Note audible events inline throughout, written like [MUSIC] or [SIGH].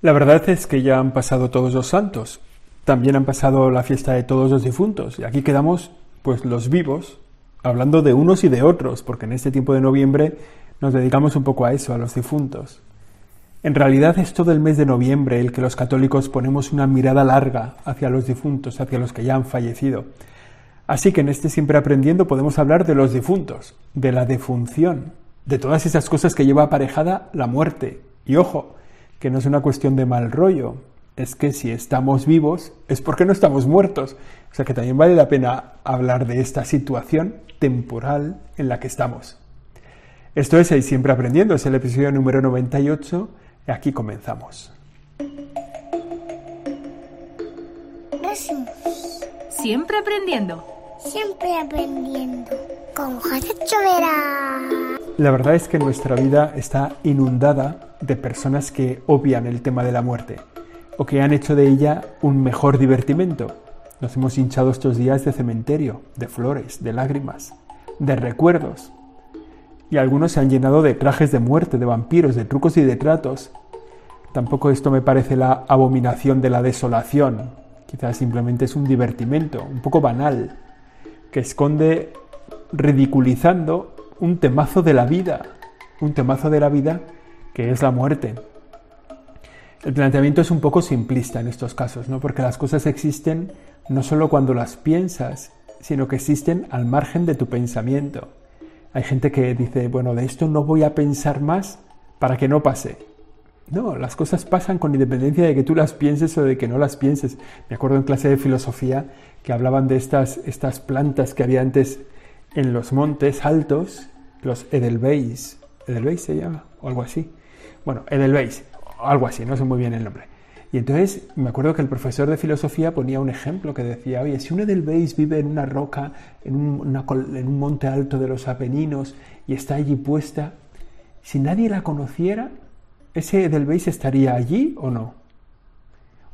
La verdad es que ya han pasado todos los santos, también han pasado la fiesta de todos los difuntos, y aquí quedamos, pues, los vivos, hablando de unos y de otros, porque en este tiempo de noviembre nos dedicamos un poco a eso, a los difuntos. En realidad es todo el mes de noviembre el que los católicos ponemos una mirada larga hacia los difuntos, hacia los que ya han fallecido. Así que en este Siempre Aprendiendo podemos hablar de los difuntos, de la defunción, de todas esas cosas que lleva aparejada la muerte. Y ojo, que no es una cuestión de mal rollo, es que si estamos vivos es porque no estamos muertos. O sea que también vale la pena hablar de esta situación temporal en la que estamos. Esto es Siempre Aprendiendo, es el episodio número 98 y aquí comenzamos. Siempre aprendiendo. Siempre aprendiendo. Con José. La verdad es que nuestra vida está inundada de personas que obvian el tema de la muerte o que han hecho de ella un mejor divertimento. Nos hemos hinchado estos días de cementerio, de flores, de lágrimas, de recuerdos. Y algunos se han llenado de trajes de muerte, de vampiros, de trucos y de tratos. Tampoco esto me parece la abominación de la desolación. Quizás simplemente es un divertimento, un poco banal, que esconde ridiculizando un temazo de la vida, un temazo de la vida que es la muerte. El planteamiento es un poco simplista en estos casos, ¿no? porque las cosas existen no solo cuando las piensas, sino que existen al margen de tu pensamiento. Hay gente que dice, bueno, de esto no voy a pensar más para que no pase. No, las cosas pasan con independencia de que tú las pienses o de que no las pienses. Me acuerdo en clase de filosofía que hablaban de estas, estas plantas que había antes en los montes altos, los Edelweiss. ¿Edelweiss se llama? O algo así. Bueno, Edelweiss, algo así, no sé muy bien el nombre. Y entonces me acuerdo que el profesor de filosofía ponía un ejemplo que decía, oye, si un Edelweiss vive en una roca, en un, monte alto de los Apeninos y está allí puesta, si nadie la conociera, ¿ese Edelweiss estaría allí o no?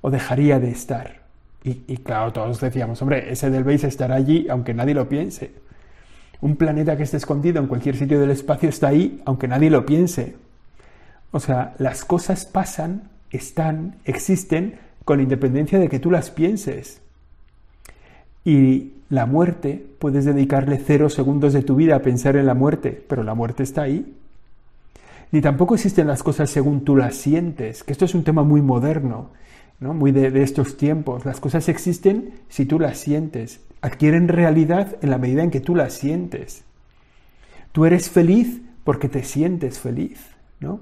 ¿O dejaría de estar? Y, y claro, todos decíamos, hombre, ese Edelweiss estará allí aunque nadie lo piense. Un planeta que esté escondido en cualquier sitio del espacio está ahí aunque nadie lo piense. O sea, las cosas pasan, están, existen con independencia de que tú las pienses. Y la muerte, puedes dedicarle cero segundos de tu vida a pensar en la muerte, pero la muerte está ahí. Ni tampoco existen las cosas según tú las sientes, que esto es un tema muy moderno, muy de, de estos tiempos. Las cosas existen si tú las sientes, adquieren realidad en la medida en que tú las sientes. Tú eres feliz porque te sientes feliz, ¿no?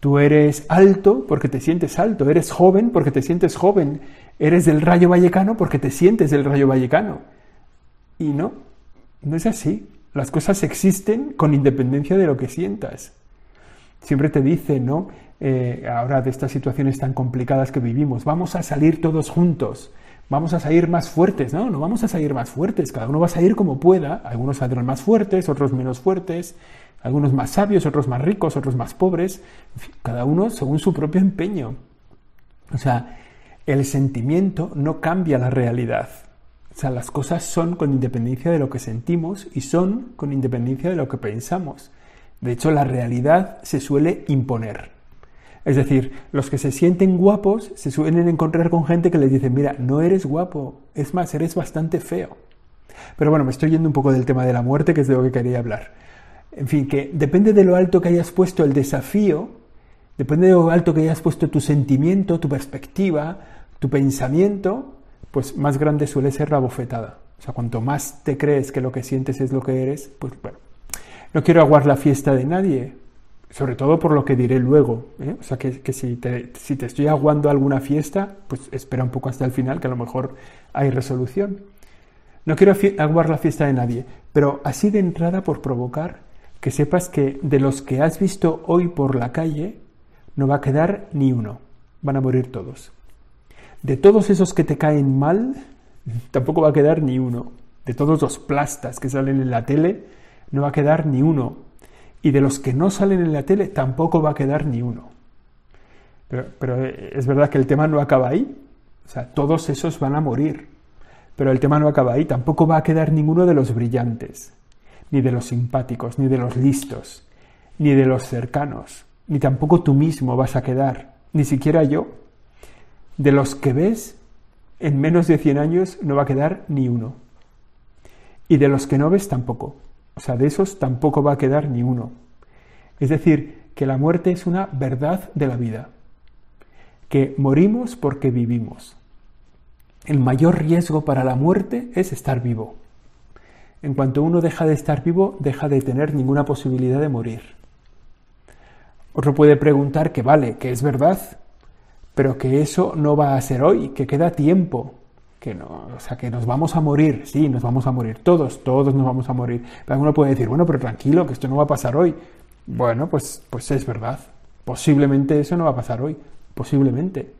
Tú eres alto porque te sientes alto, eres joven porque te sientes joven, eres del rayo vallecano porque te sientes del rayo vallecano. Y no, no es así. Las cosas existen con independencia de lo que sientas. Siempre te dice, ¿no? Eh, ahora de estas situaciones tan complicadas que vivimos, vamos a salir todos juntos, vamos a salir más fuertes, ¿no? No vamos a salir más fuertes, cada uno va a salir como pueda, algunos saldrán más fuertes, otros menos fuertes, algunos más sabios, otros más ricos, otros más pobres, cada uno según su propio empeño. O sea, el sentimiento no cambia la realidad. O sea, las cosas son con independencia de lo que sentimos y son con independencia de lo que pensamos. De hecho, la realidad se suele imponer. Es decir, los que se sienten guapos se suelen encontrar con gente que les dice, mira, no eres guapo, es más, eres bastante feo. Pero bueno, me estoy yendo un poco del tema de la muerte, que es de lo que quería hablar. En fin, que depende de lo alto que hayas puesto el desafío, depende de lo alto que hayas puesto tu sentimiento, tu perspectiva, tu pensamiento, pues más grande suele ser la bofetada. O sea, cuanto más te crees que lo que sientes es lo que eres, pues bueno. No quiero aguar la fiesta de nadie, sobre todo por lo que diré luego. ¿eh? O sea, que, si, te, si te estoy aguando alguna fiesta, pues espera un poco hasta el final, que a lo mejor hay resolución. No quiero aguar la fiesta de nadie, pero así de entrada por provocar, que sepas que de los que has visto hoy por la calle, no va a quedar ni uno, van a morir todos. De todos esos que te caen mal, [LAUGHS] tampoco va a quedar ni uno. De todos los plastas que salen en la tele, no va a quedar ni uno. Y de los que no salen en la tele, tampoco va a quedar ni uno. Pero, pero es verdad que el tema no acaba ahí. O sea, todos esos van a morir. Pero el tema no acaba ahí. Tampoco va a quedar ninguno de los brillantes ni de los simpáticos, ni de los listos, ni de los cercanos, ni tampoco tú mismo vas a quedar. ni siquiera yo. De los que ves, en menos de 100 años no va a quedar ni uno. Y de los que no ves tampoco. O sea, de esos tampoco va a quedar ni uno. Es decir, que la muerte es una verdad de la vida. Que morimos porque vivimos. El mayor riesgo para la muerte es estar vivo. En cuanto uno deja de estar vivo, deja de tener ninguna posibilidad de morir. Otro puede preguntar que vale, que es verdad, pero que eso no va a ser hoy, que queda tiempo, que no, o sea, que nos vamos a morir, sí, nos vamos a morir, todos, todos nos vamos a morir. Pero uno puede decir, bueno, pero tranquilo, que esto no va a pasar hoy. Bueno, pues, pues es verdad. Posiblemente eso no va a pasar hoy, posiblemente.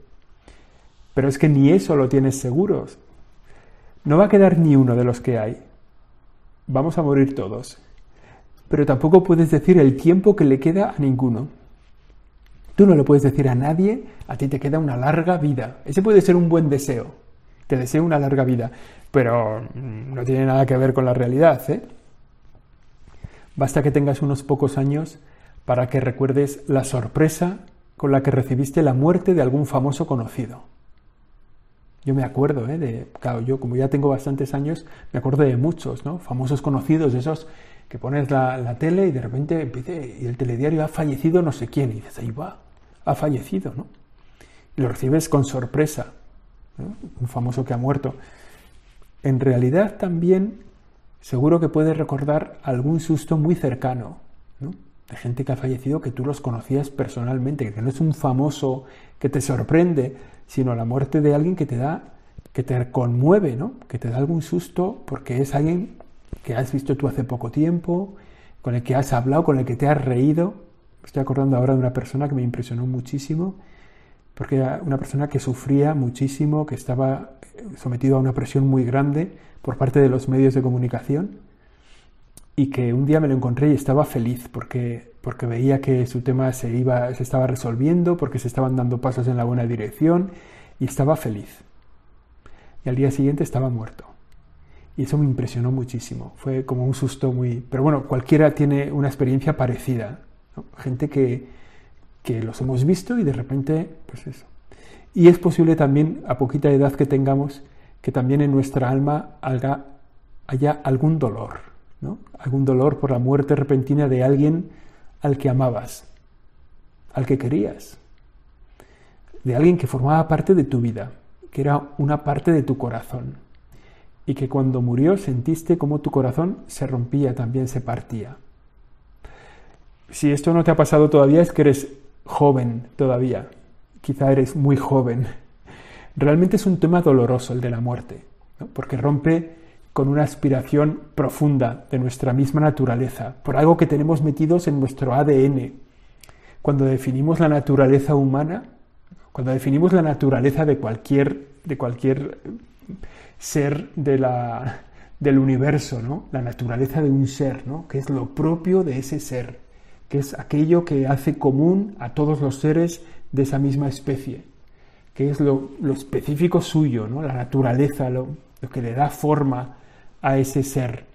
Pero es que ni eso lo tienes seguros. No va a quedar ni uno de los que hay. Vamos a morir todos. Pero tampoco puedes decir el tiempo que le queda a ninguno. Tú no le puedes decir a nadie, a ti te queda una larga vida. Ese puede ser un buen deseo. Te deseo una larga vida, pero mm, no tiene nada que ver con la realidad. ¿eh? Basta que tengas unos pocos años para que recuerdes la sorpresa con la que recibiste la muerte de algún famoso conocido. Yo me acuerdo, ¿eh? de, claro, yo como ya tengo bastantes años, me acuerdo de muchos, ¿no? Famosos conocidos, esos que pones la, tele y de repente empieza, y el telediario ha fallecido no sé quién, y dices, ahí va, ha fallecido, ¿no? Lo recibes con sorpresa, un famoso que ha muerto. En realidad también seguro que puedes recordar algún susto muy cercano, ¿no? de gente que ha fallecido que tú los conocías personalmente, que no es un famoso que te sorprende, sino la muerte de alguien que te da, que te conmueve, ¿no? que te da algún susto porque es alguien que has visto tú hace poco tiempo, con el que has hablado, con el que te has reído. estoy acordando ahora de una persona que me impresionó muchísimo, porque era una persona que sufría muchísimo, que estaba sometido a una presión muy grande por parte de los medios de comunicación y que un día me lo encontré y estaba feliz porque, porque veía que su tema se, iba, se estaba resolviendo, porque se estaban dando pasos en la buena dirección y estaba feliz. Y al día siguiente estaba muerto. Y eso me impresionó muchísimo. Fue como un susto muy... Pero bueno, cualquiera tiene una experiencia parecida. Gente que, que los hemos visto y de repente, pues eso. Y es posible también, a poquita edad que tengamos, que también en nuestra alma haya, algún dolor algún dolor por la muerte repentina de alguien al que amabas, al que querías, de alguien que formaba parte de tu vida, que era una parte de tu corazón, y que cuando murió sentiste como tu corazón se rompía, también se partía. Si esto no te ha pasado todavía es que eres joven todavía, quizá eres muy joven. Realmente es un tema doloroso el de la muerte, porque rompe con una aspiración profunda de nuestra misma naturaleza, por algo que tenemos metidos en nuestro ADN. Cuando definimos la naturaleza humana, cuando definimos la naturaleza de cualquier, de cualquier ser del universo, ¿no? la naturaleza de un ser, que es lo propio de ese ser, que es aquello que hace común a todos los seres de esa misma especie, que es lo, específico suyo, ¿no? la naturaleza, lo, lo que le da forma a ese ser.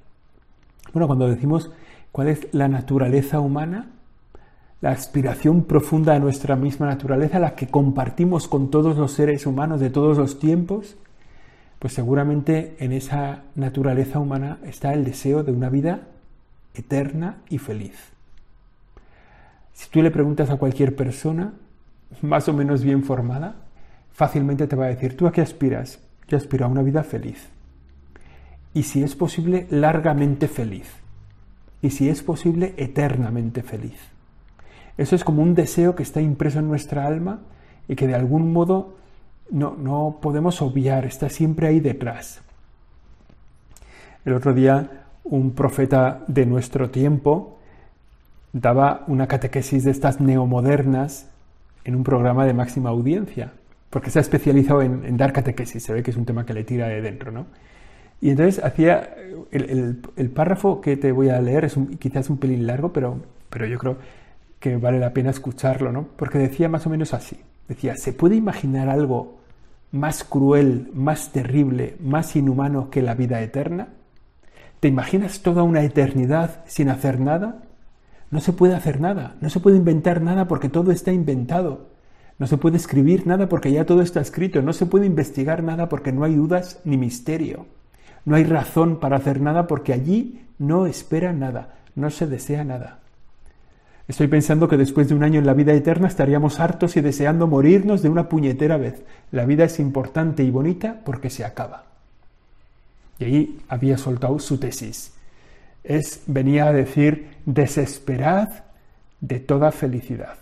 Bueno, cuando decimos cuál es la naturaleza humana, la aspiración profunda de nuestra misma naturaleza, la que compartimos con todos los seres humanos de todos los tiempos, pues seguramente en esa naturaleza humana está el deseo de una vida eterna y feliz. Si tú le preguntas a cualquier persona, más o menos bien formada, fácilmente te va a decir, ¿tú a qué aspiras? Yo aspiro a una vida feliz y si es posible largamente feliz y si es posible eternamente feliz. Eso es como un deseo que está impreso en nuestra alma y que de algún modo no, no podemos obviar, está siempre ahí detrás. El otro día un profeta de nuestro tiempo daba una catequesis de estas neomodernas en un programa de máxima audiencia, porque se ha especializado en, dar catequesis, se ve que es un tema que le tira de dentro, ¿no? Y entonces hacía, el, párrafo que te voy a leer es quizás un pelín largo, pero, pero yo creo que vale la pena escucharlo, ¿no? Porque decía más o menos así, decía, ¿se puede imaginar algo más cruel, más terrible, más inhumano que la vida eterna? ¿Te imaginas toda una eternidad sin hacer nada? No se puede hacer nada, no se puede inventar nada porque todo está inventado. No se puede escribir nada porque ya todo está escrito. No se puede investigar nada porque no hay dudas ni misterio. No hay razón para hacer nada porque allí no espera nada, no se desea nada. Estoy pensando que después de un año en la vida eterna estaríamos hartos y deseando morirnos de una puñetera vez. La vida es importante y bonita porque se acaba. Y ahí había soltado su tesis. Es, venía a decir, desesperad de toda felicidad.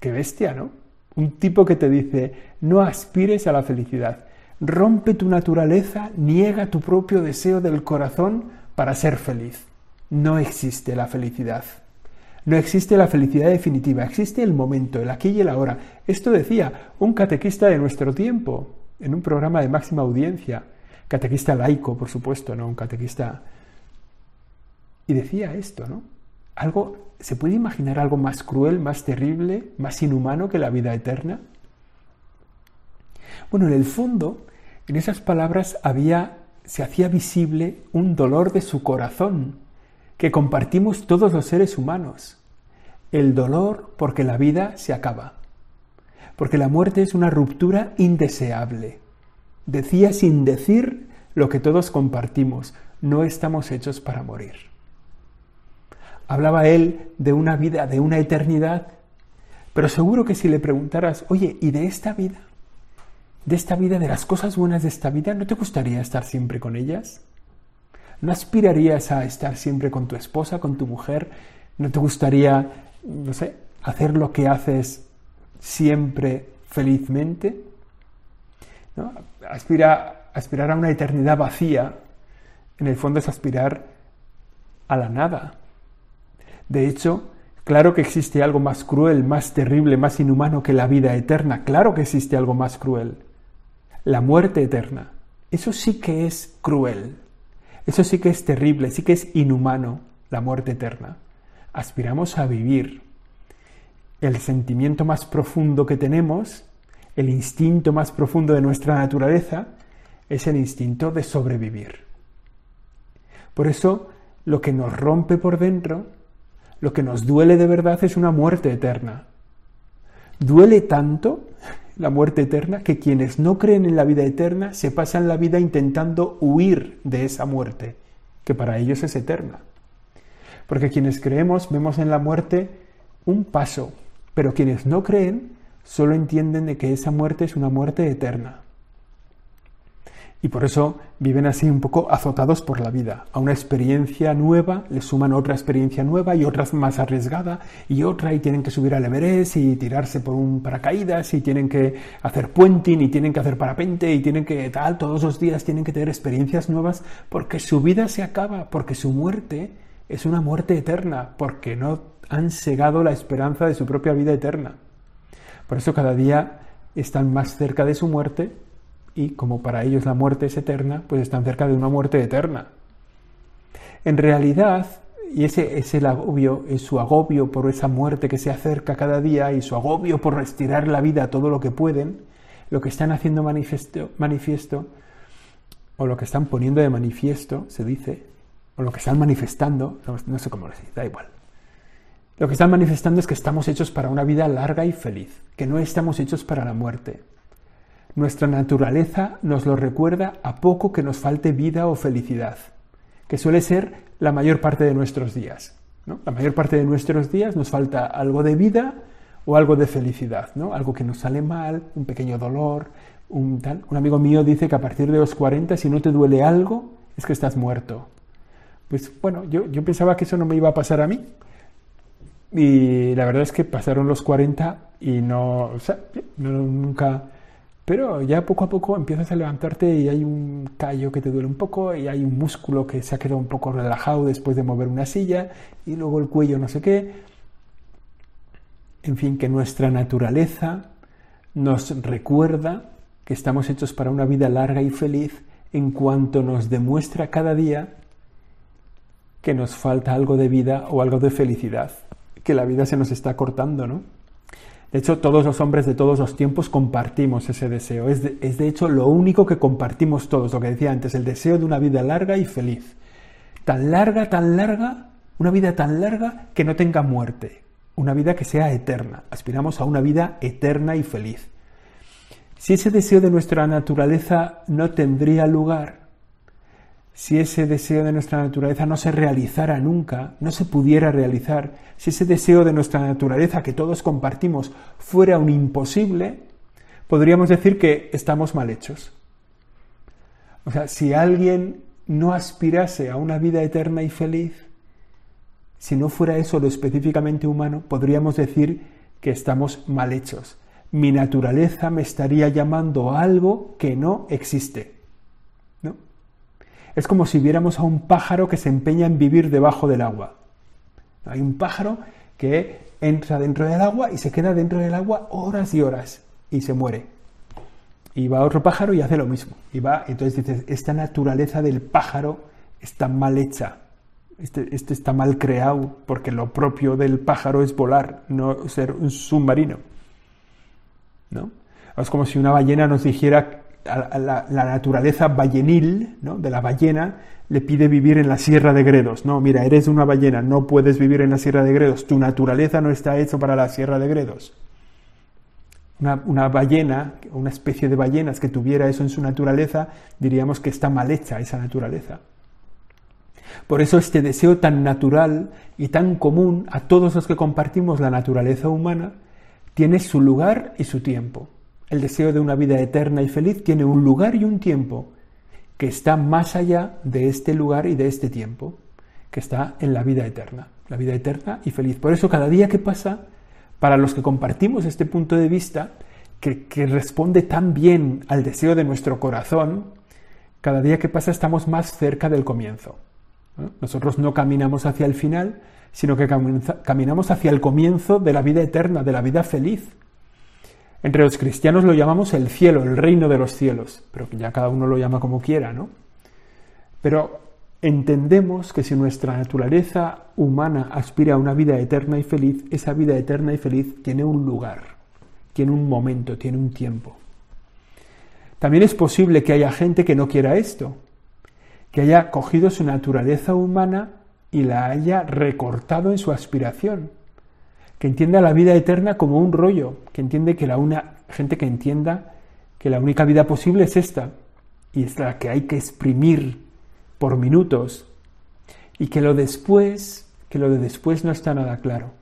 Qué bestia, ¿no? Un tipo que te dice, no aspires a la felicidad, rompe tu naturaleza, niega tu propio deseo del corazón para ser feliz. No existe la felicidad. No existe la felicidad definitiva, existe el momento, el aquí y el ahora. Esto decía un catequista de nuestro tiempo, en un programa de máxima audiencia, catequista laico, por supuesto, no un catequista. Y decía esto, ¿no? Algo, ¿se puede imaginar algo más cruel, más terrible, más inhumano que la vida eterna? Bueno, en el fondo, en esas palabras había, se hacía visible un dolor de su corazón que compartimos todos los seres humanos. El dolor porque la vida se acaba, porque la muerte es una ruptura indeseable. Decía sin decir lo que todos compartimos, no estamos hechos para morir. Hablaba él de una vida, de una eternidad, pero seguro que si le preguntaras, oye, ¿y de esta vida? ¿De esta vida, de las cosas buenas de esta vida, no te gustaría estar siempre con ellas? ¿No aspirarías a estar siempre con tu esposa, con tu mujer? ¿No te gustaría, no sé, hacer lo que haces siempre felizmente? ¿No? Aspira, aspirar a una eternidad vacía, en el fondo es aspirar a la nada, de hecho, claro que existe algo más cruel, más terrible, más inhumano que la vida eterna. Claro que existe algo más cruel. La muerte eterna. Eso sí que es cruel. Eso sí que es terrible, sí que es inhumano, la muerte eterna. Aspiramos a vivir. El sentimiento más profundo que tenemos, el instinto más profundo de nuestra naturaleza, es el instinto de sobrevivir. Por eso, lo que nos rompe por dentro lo que nos duele de verdad es una muerte eterna. Duele tanto la muerte eterna que quienes no creen en la vida eterna se pasan la vida intentando huir de esa muerte, que para ellos es eterna. Porque quienes creemos vemos en la muerte un paso, pero quienes no creen solo entienden de que esa muerte es una muerte eterna y por eso viven así un poco azotados por la vida. A una experiencia nueva le suman otra experiencia nueva y otra más arriesgada y otra y tienen que subir al Everest y tirarse por un paracaídas y tienen que hacer puenting y tienen que hacer parapente y tienen que tal, todos los días tienen que tener experiencias nuevas porque su vida se acaba, porque su muerte es una muerte eterna, porque no han segado la esperanza de su propia vida eterna. Por eso cada día están más cerca de su muerte y como para ellos la muerte es eterna, pues están cerca de una muerte eterna. En realidad, y ese es el agobio, es su agobio por esa muerte que se acerca cada día y su agobio por retirar la vida todo lo que pueden, lo que están haciendo manifiesto, manifiesto o lo que están poniendo de manifiesto, se dice, o lo que están manifestando, no, sé cómo decir, da igual. Lo que están manifestando es que estamos hechos para una vida larga y feliz, que no estamos hechos para la muerte. Nuestra naturaleza nos lo recuerda a poco que nos falte vida o felicidad, que suele ser la mayor parte de nuestros días. ¿no? La mayor parte de nuestros días nos falta algo de vida o algo de felicidad, ¿no? algo que nos sale mal, un pequeño dolor, un tal. Un amigo mío dice que a partir de los 40, si no te duele algo, es que estás muerto. Pues bueno, yo, yo pensaba que eso no me iba a pasar a mí. Y la verdad es que pasaron los 40 y no, o sea, no nunca pero ya poco a poco empiezas a levantarte y hay un callo que te duele un poco y hay un músculo que se ha quedado un poco relajado después de mover una silla y luego el cuello no sé qué. En fin, que nuestra naturaleza nos recuerda que estamos hechos para una vida larga y feliz en cuanto nos demuestra cada día que nos falta algo de vida o algo de felicidad, que la vida se nos está cortando, ¿no? De hecho, todos los hombres de todos los tiempos compartimos ese deseo. Es de, hecho lo único que compartimos todos, lo que decía antes, el deseo de una vida larga y feliz. Tan larga, tan larga, una vida tan larga que no tenga muerte. una vida que sea eterna, aspiramos a una vida eterna y feliz. Si ese deseo de nuestra naturaleza no tendría lugar, si ese deseo de nuestra naturaleza no se realizara nunca, no se pudiera realizar, si ese deseo de nuestra naturaleza que todos compartimos fuera un imposible, podríamos decir que estamos mal hechos. O sea, si alguien no aspirase a una vida eterna y feliz, si no fuera eso lo específicamente humano, podríamos decir que estamos mal hechos. Mi naturaleza me estaría llamando a algo que no existe. Es como si viéramos a un pájaro que se empeña en vivir debajo del agua. Hay un pájaro que entra dentro del agua y se queda dentro del agua horas y horas y se muere. Y va otro pájaro y hace lo mismo. Y va, entonces dices, esta naturaleza del pájaro está mal hecha, este, este, está mal creado porque lo propio del pájaro es volar, no ser un submarino. ¿no? Es como si una ballena nos dijera, la, naturaleza ballenil ¿no? de la ballena le pide vivir en la Sierra de Gredos. No, mira, eres una ballena, no puedes vivir en la Sierra de Gredos, tu naturaleza no está hecha para la Sierra de Gredos. Una, ballena, una especie de ballenas que tuviera eso en su naturaleza, diríamos que está mal hecha esa naturaleza. Por eso este deseo tan natural y tan común a todos los que compartimos la naturaleza humana tiene su lugar y su tiempo. El deseo de una vida eterna y feliz tiene un lugar y un tiempo que está más allá de este lugar y de este tiempo, que está en la vida eterna, la vida eterna y feliz. Por eso cada día que pasa, para los que compartimos este punto de vista, que, que responde tan bien al deseo de nuestro corazón, cada día que pasa estamos más cerca del comienzo. Nosotros no caminamos hacia el final, sino que caminamos hacia el comienzo de la vida eterna, de la vida feliz. Entre los cristianos lo llamamos el cielo, el reino de los cielos, pero ya cada uno lo llama como quiera, ¿no? Pero entendemos que si nuestra naturaleza humana aspira a una vida eterna y feliz, esa vida eterna y feliz tiene un lugar, tiene un momento, tiene un tiempo. También es posible que haya gente que no quiera esto, que haya cogido su naturaleza humana y la haya recortado en su aspiración, que entienda la vida eterna como un rollo, que entiende que la una gente que entienda que la única vida posible es esta y es la que hay que exprimir por minutos y que lo después, que lo de después no está nada claro.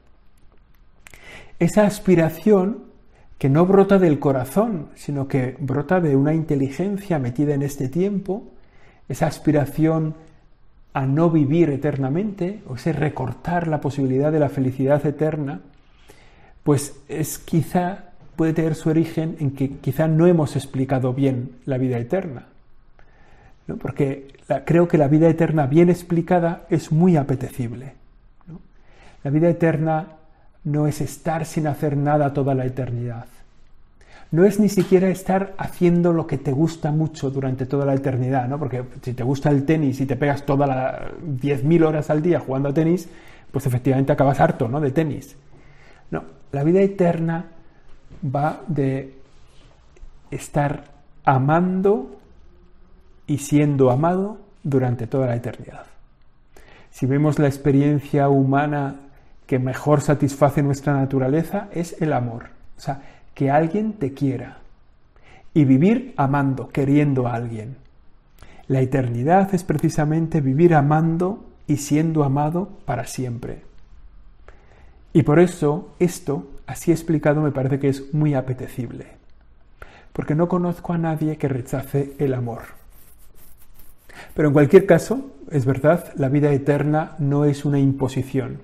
Esa aspiración que no brota del corazón, sino que brota de una inteligencia metida en este tiempo, esa aspiración a no vivir eternamente, o ese recortar la posibilidad de la felicidad eterna, pues es quizá, puede tener su origen en que quizá no hemos explicado bien la vida eterna. Porque creo que la vida eterna bien explicada es muy apetecible. La vida eterna no es estar sin hacer nada toda la eternidad no es ni siquiera estar haciendo lo que te gusta mucho durante toda la eternidad, ¿no? Porque si te gusta el tenis y te pegas todas las 10.000 horas al día jugando a tenis, pues efectivamente acabas harto, ¿no? De tenis. No, la vida eterna va de estar amando y siendo amado durante toda la eternidad. Si vemos la experiencia humana que mejor satisface nuestra naturaleza, es el amor. O sea, que alguien te quiera y vivir amando, queriendo a alguien. La eternidad es precisamente vivir amando y siendo amado para siempre. Y por eso esto, así explicado, me parece que es muy apetecible, porque no conozco a nadie que rechace el amor. Pero en cualquier caso, es verdad, la vida eterna no es una imposición,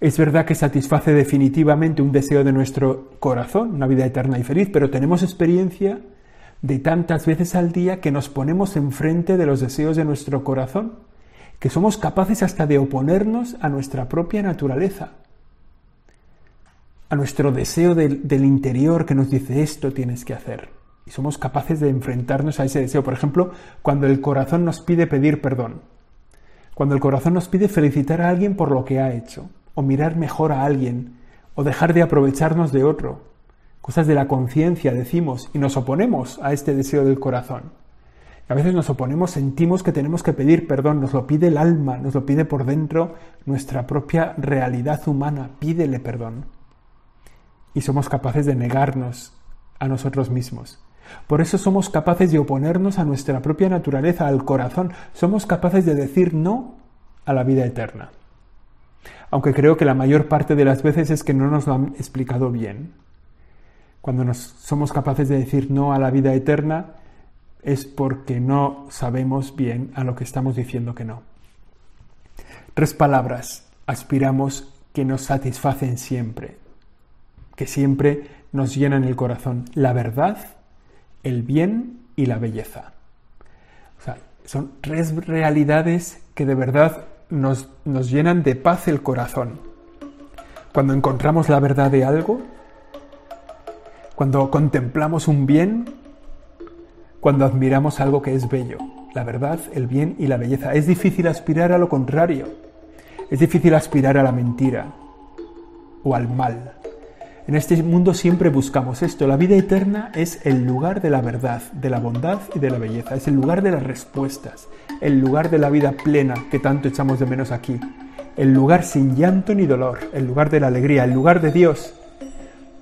es verdad que satisface definitivamente un deseo de nuestro corazón, una vida eterna y feliz, pero tenemos experiencia de tantas veces al día que nos ponemos enfrente de los deseos de nuestro corazón, que somos capaces hasta de oponernos a nuestra propia naturaleza, a nuestro deseo del, del interior que nos dice esto tienes que hacer. Y somos capaces de enfrentarnos a ese deseo. Por ejemplo, cuando el corazón nos pide pedir perdón, cuando el corazón nos pide felicitar a alguien por lo que ha hecho, o mirar mejor a alguien, o dejar de aprovecharnos de otro. Cosas de la conciencia, decimos, y nos oponemos a este deseo del corazón. A veces nos oponemos, sentimos que tenemos que pedir perdón, nos lo pide el alma, nos lo pide por dentro nuestra propia realidad humana, pídele perdón. Y somos capaces de negarnos a nosotros mismos. Por eso somos capaces de oponernos a nuestra propia naturaleza, al corazón. Somos capaces de decir no a la vida eterna. Aunque creo que la mayor parte de las veces es que no nos lo han explicado bien. Cuando nos somos capaces de decir no a la vida eterna, es porque no sabemos bien a lo que estamos diciendo que no. Tres palabras aspiramos que nos satisfacen siempre, que siempre nos llenan el corazón. La verdad, el bien y la belleza. O sea, son tres realidades que de verdad nos, nos llenan de paz el corazón. Cuando encontramos la verdad de algo, cuando contemplamos un bien, cuando admiramos algo que es bello, la verdad, el bien y la belleza. Es difícil aspirar a lo contrario. Es difícil aspirar a la mentira o al mal. En este mundo siempre buscamos esto. La vida eterna es el lugar de la verdad, de la bondad y de la belleza. Es el lugar de las respuestas, el lugar de la vida plena que tanto echamos de menos aquí. El lugar sin llanto ni dolor, el lugar de la alegría, el lugar de Dios.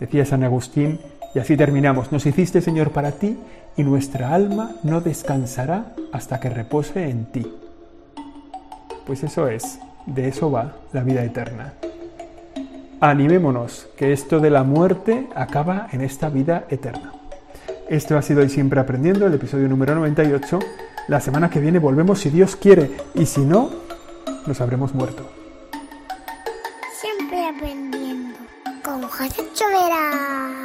Decía San Agustín, y así terminamos. Nos hiciste, Señor, para ti y nuestra alma no descansará hasta que repose en ti. Pues eso es, de eso va la vida eterna. Animémonos, que esto de la muerte acaba en esta vida eterna. Esto ha sido hoy siempre aprendiendo, el episodio número 98. La semana que viene volvemos si Dios quiere y si no, nos habremos muerto. Siempre aprendiendo con José Chovera.